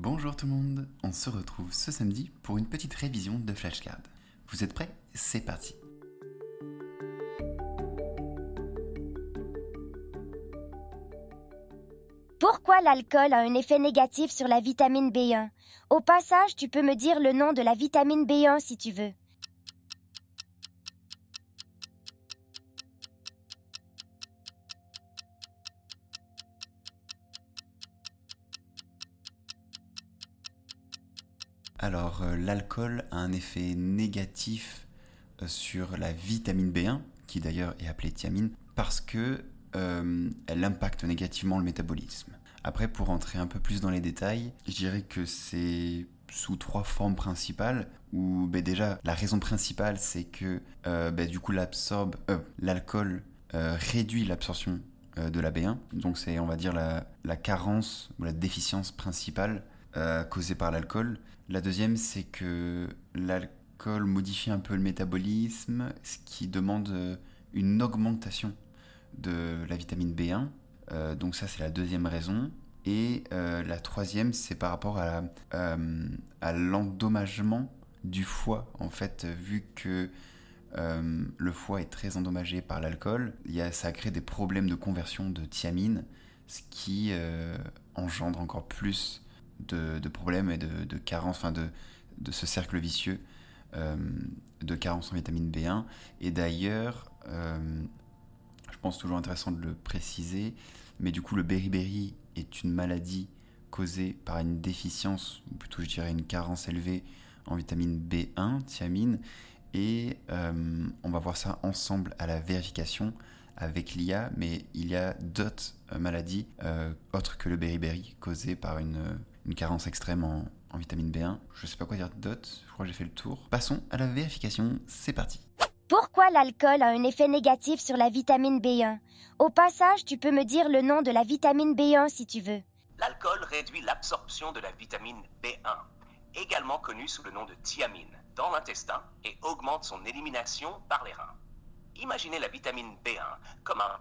Bonjour tout le monde, on se retrouve ce samedi pour une petite révision de flashcard. Vous êtes prêts? C'est parti Pourquoi l'alcool a un effet négatif sur la vitamine B1 Au passage, tu peux me dire le nom de la vitamine B1 si tu veux. L'alcool a un effet négatif euh, sur la vitamine B1, qui d'ailleurs est appelée thiamine, parce que euh, elle impacte négativement le métabolisme. Après, pour rentrer un peu plus dans les détails, je dirais que c'est sous trois formes principales. Où ben, déjà, la raison principale, c'est que ben, du coup, l'alcool réduit l'absorption de la B1. Donc, c'est, on va dire, la carence ou la déficience principale causée par l'alcool. La deuxième, c'est que l'alcool modifie un peu le métabolisme, ce qui demande euh, une augmentation de la vitamine B1. Euh, donc ça, c'est la deuxième raison. Et euh, la troisième, c'est par rapport à l'endommagement du foie. En fait, vu que le foie est très endommagé par l'alcool, ça crée des problèmes de conversion de thiamine, ce qui engendre encore plus de, problèmes et de, de carences, enfin de, de, ce cercle vicieux euh, de carence en vitamine B1. Et d'ailleurs, euh, je pense toujours intéressant de le préciser, mais du coup le beriberi est une maladie causée par une déficience, ou plutôt je dirais une carence élevée en vitamine B1, thiamine, et euh, on va voir ça ensemble à la vérification avec l'IA, mais il y a d'autres maladies autres que le beriberi causées par une, une carence extrême en, vitamine B1. Je sais pas quoi dire d'autre, je crois que j'ai fait le tour. Passons à la vérification, c'est parti. Pourquoi l'alcool a un effet négatif sur la vitamine B1 Au passage, tu peux me dire le nom de la vitamine B1 si tu veux. L'alcool réduit l'absorption de la vitamine B1, également connue sous le nom de thiamine, dans l'intestin et augmente son élimination par les reins. Imaginez la vitamine B1 comme un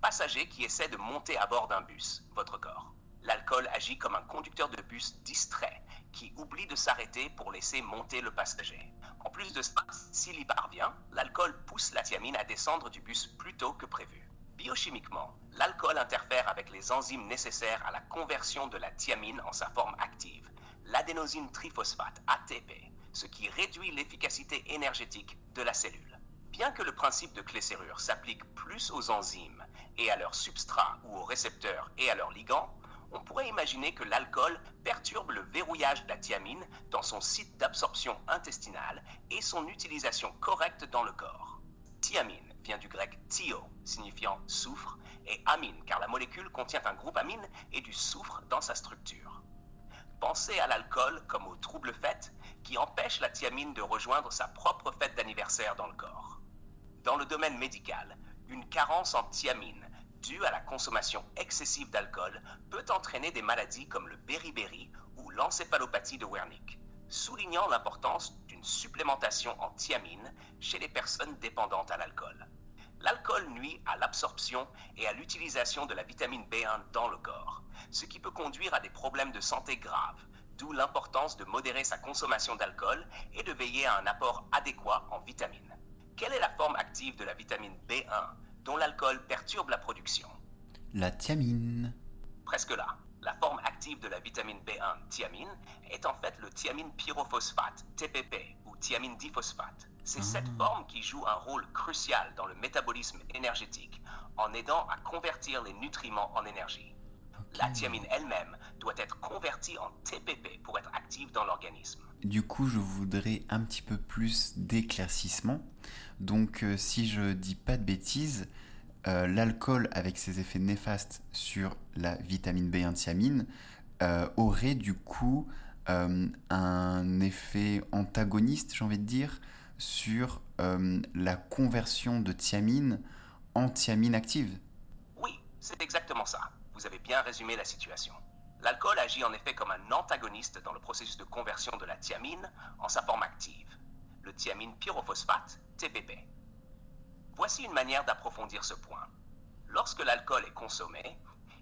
passager qui essaie de monter à bord d'un bus, votre corps. L'alcool agit comme un conducteur de bus distrait qui oublie de s'arrêter pour laisser monter le passager. En plus de cela, s'il y parvient, l'alcool pousse la thiamine à descendre du bus plus tôt que prévu. Biochimiquement, l'alcool interfère avec les enzymes nécessaires à la conversion de la thiamine en sa forme active, l'adénosine triphosphate ATP, ce qui réduit l'efficacité énergétique de la cellule. Bien que le principe de clé-serrure s'applique plus aux enzymes et à leurs substrats ou aux récepteurs et à leurs ligands, on pourrait imaginer que l'alcool perturbe le verrouillage de la thiamine dans son site d'absorption intestinale et son utilisation correcte dans le corps. Thiamine vient du grec thio, signifiant soufre, et amine, car la molécule contient un groupe amine et du soufre dans sa structure. Pensez à l'alcool comme au trouble fête qui empêche la thiamine de rejoindre sa propre fête d'anniversaire dans le corps. Dans le domaine médical, une carence en thiamine due à la consommation excessive d'alcool peut entraîner des maladies comme le beriberi ou l'encéphalopathie de Wernicke, soulignant l'importance d'une supplémentation en thiamine chez les personnes dépendantes à l'alcool. L'alcool nuit à l'absorption et à l'utilisation de la vitamine B1 dans le corps, ce qui peut conduire à des problèmes de santé graves, d'où l'importance de modérer sa consommation d'alcool et de veiller à un apport adéquat en vitamines. Quelle est la forme active de la vitamine B1 dont l'alcool perturbe la production. La thiamine. Presque là. La forme active de la vitamine B1, thiamine, est en fait le thiamine pyrophosphate, TPP, ou thiamine diphosphate. C'est ah. cette forme qui joue un rôle crucial dans le métabolisme énergétique, en aidant à convertir les nutriments en énergie. La thiamine elle-même doit être convertie en TPP pour être active dans l'organisme. Du coup, je voudrais un petit peu plus d'éclaircissement. Donc, euh, si je dis pas de bêtises, euh, l'alcool, avec ses effets néfastes sur la vitamine B1 thiamine, euh, aurait du coup un effet antagoniste, j'ai envie de dire, sur la conversion de thiamine en thiamine active. Oui, c'est exactement ça. Vous avez bien résumé la situation. L'alcool agit en effet comme un antagoniste dans le processus de conversion de la thiamine en sa forme active, le thiamine pyrophosphate, TPP. Voici une manière d'approfondir ce point. Lorsque l'alcool est consommé,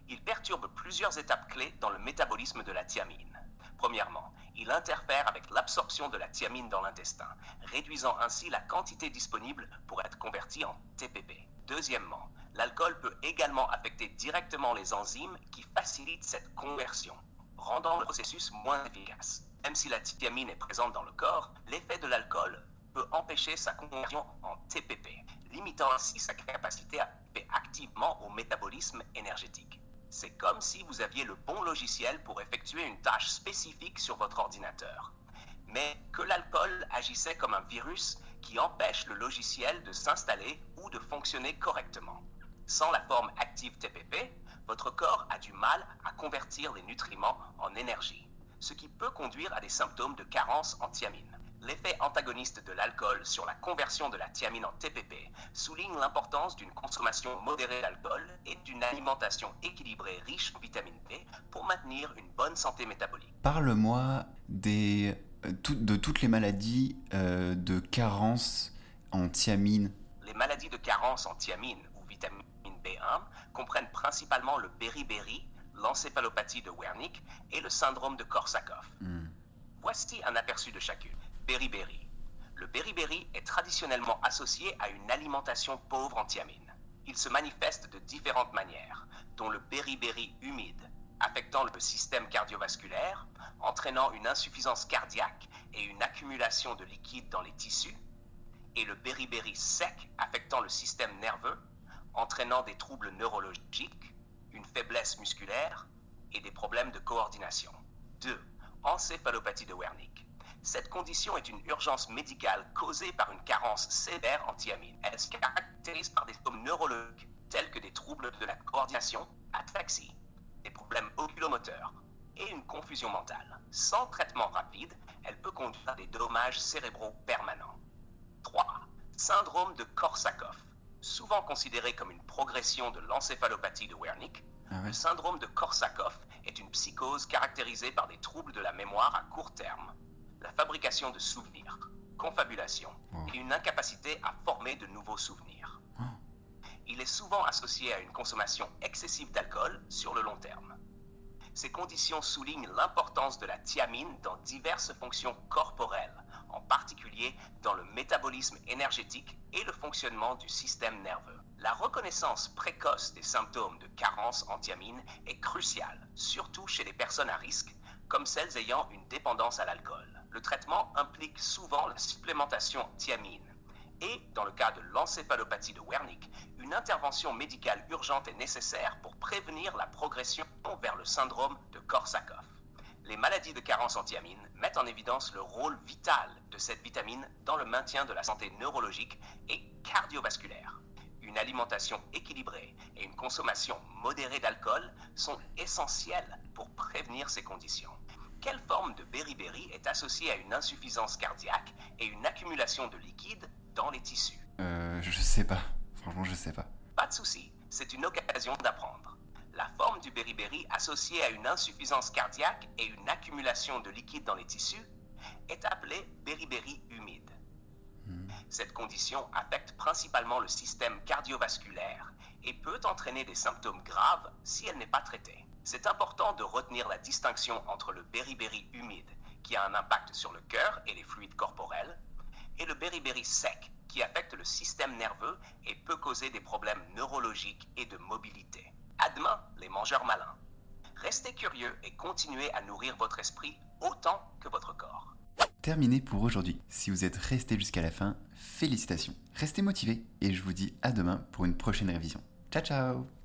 il perturbe plusieurs étapes clés dans le métabolisme de la thiamine. Premièrement, il interfère avec l'absorption de la thiamine dans l'intestin, réduisant ainsi la quantité disponible pour être convertie en TPP. Deuxièmement, l'alcool peut également affecter directement les enzymes qui facilitent cette conversion, rendant le processus moins efficace. Même si la thiamine est présente dans le corps, l'effet de l'alcool peut empêcher sa conversion en TPP, limitant ainsi sa capacité à participer activement au métabolisme énergétique. C'est comme si vous aviez le bon logiciel pour effectuer une tâche spécifique sur votre ordinateur, mais que l'alcool agissait comme un virus qui empêche le logiciel de s'installer ou de fonctionner correctement. Sans la forme active TPP, votre corps a du mal à convertir les nutriments en énergie, ce qui peut conduire à des symptômes de carence en thiamine. L'effet antagoniste de l'alcool sur la conversion de la thiamine en TPP souligne l'importance d'une consommation modérée d'alcool et d'une alimentation équilibrée riche en vitamine B pour maintenir une bonne santé métabolique. Parle-moi des, euh, de toutes les maladies euh, de carence en thiamine. Les maladies de carence en thiamine ou vitamine B1 comprennent principalement le beriberi, l'encéphalopathie de Wernicke et le syndrome de Korsakoff. Hmm. Voici un aperçu de chacune. Beriberi. Le beriberi est traditionnellement associé à une alimentation pauvre en thiamine. Il se manifeste de différentes manières, dont le beriberi humide, affectant le système cardiovasculaire, entraînant une insuffisance cardiaque et une accumulation de liquide dans les tissus, et le beriberi sec, affectant le système nerveux, entraînant des troubles neurologiques, une faiblesse musculaire et des problèmes de coordination. 2. Encéphalopathie de Wernicke. Cette condition est une urgence médicale causée par une carence sévère en thiamine. Elle se caractérise par des symptômes neurologiques tels que des troubles de la coordination, ataxie, des problèmes oculomoteurs et une confusion mentale. Sans traitement rapide, elle peut conduire à des dommages cérébraux permanents. 3. Syndrome de Korsakoff. Souvent considéré comme une progression de l'encéphalopathie de Wernicke, Ah ouais. le syndrome de Korsakoff est une psychose caractérisée par des troubles de la mémoire à court terme, la fabrication de souvenirs, confabulation Oh. et une incapacité à former de nouveaux souvenirs. Oh. Il est souvent associé à une consommation excessive d'alcool sur le long terme. Ces conditions soulignent l'importance de la thiamine dans diverses fonctions corporelles, en particulier dans le métabolisme énergétique et le fonctionnement du système nerveux. La reconnaissance précoce des symptômes de carence en thiamine est cruciale, surtout chez les personnes à risque, comme celles ayant une dépendance à l'alcool. Le traitement implique souvent la supplémentation en thiamine et, dans le cas de l'encéphalopathie de Wernicke, une intervention médicale urgente est nécessaire pour prévenir la progression vers le syndrome de Korsakoff. Les maladies de carence en thiamine mettent en évidence le rôle vital de cette vitamine dans le maintien de la santé neurologique et cardiovasculaire. Une alimentation équilibrée et une consommation modérée d'alcool sont essentielles pour prévenir ces conditions. Quelle forme de beriberi est associée à une insuffisance cardiaque et une accumulation de liquide dans les tissus Euh, je sais pas. Franchement, je sais pas. Pas de souci, c'est une occasion d'apprendre. La forme du beriberi associée à une insuffisance cardiaque et une accumulation de liquide dans les tissus est appelée beriberi humide. Hmm. Cette condition affecte principalement le système cardiovasculaire et peut entraîner des symptômes graves si elle n'est pas traitée. C'est important de retenir la distinction entre le beriberi humide, qui a un impact sur le cœur et les fluides corporels, et le beriberi sec, qui affecte le système nerveux et peut causer des problèmes neurologiques et de mobilité. À demain, les mangeurs malins. Restez curieux et continuez à nourrir votre esprit autant que votre corps. Terminé pour aujourd'hui. Si vous êtes resté jusqu'à la fin, félicitations. Restez motivés et je vous dis à demain pour une prochaine révision. Ciao ciao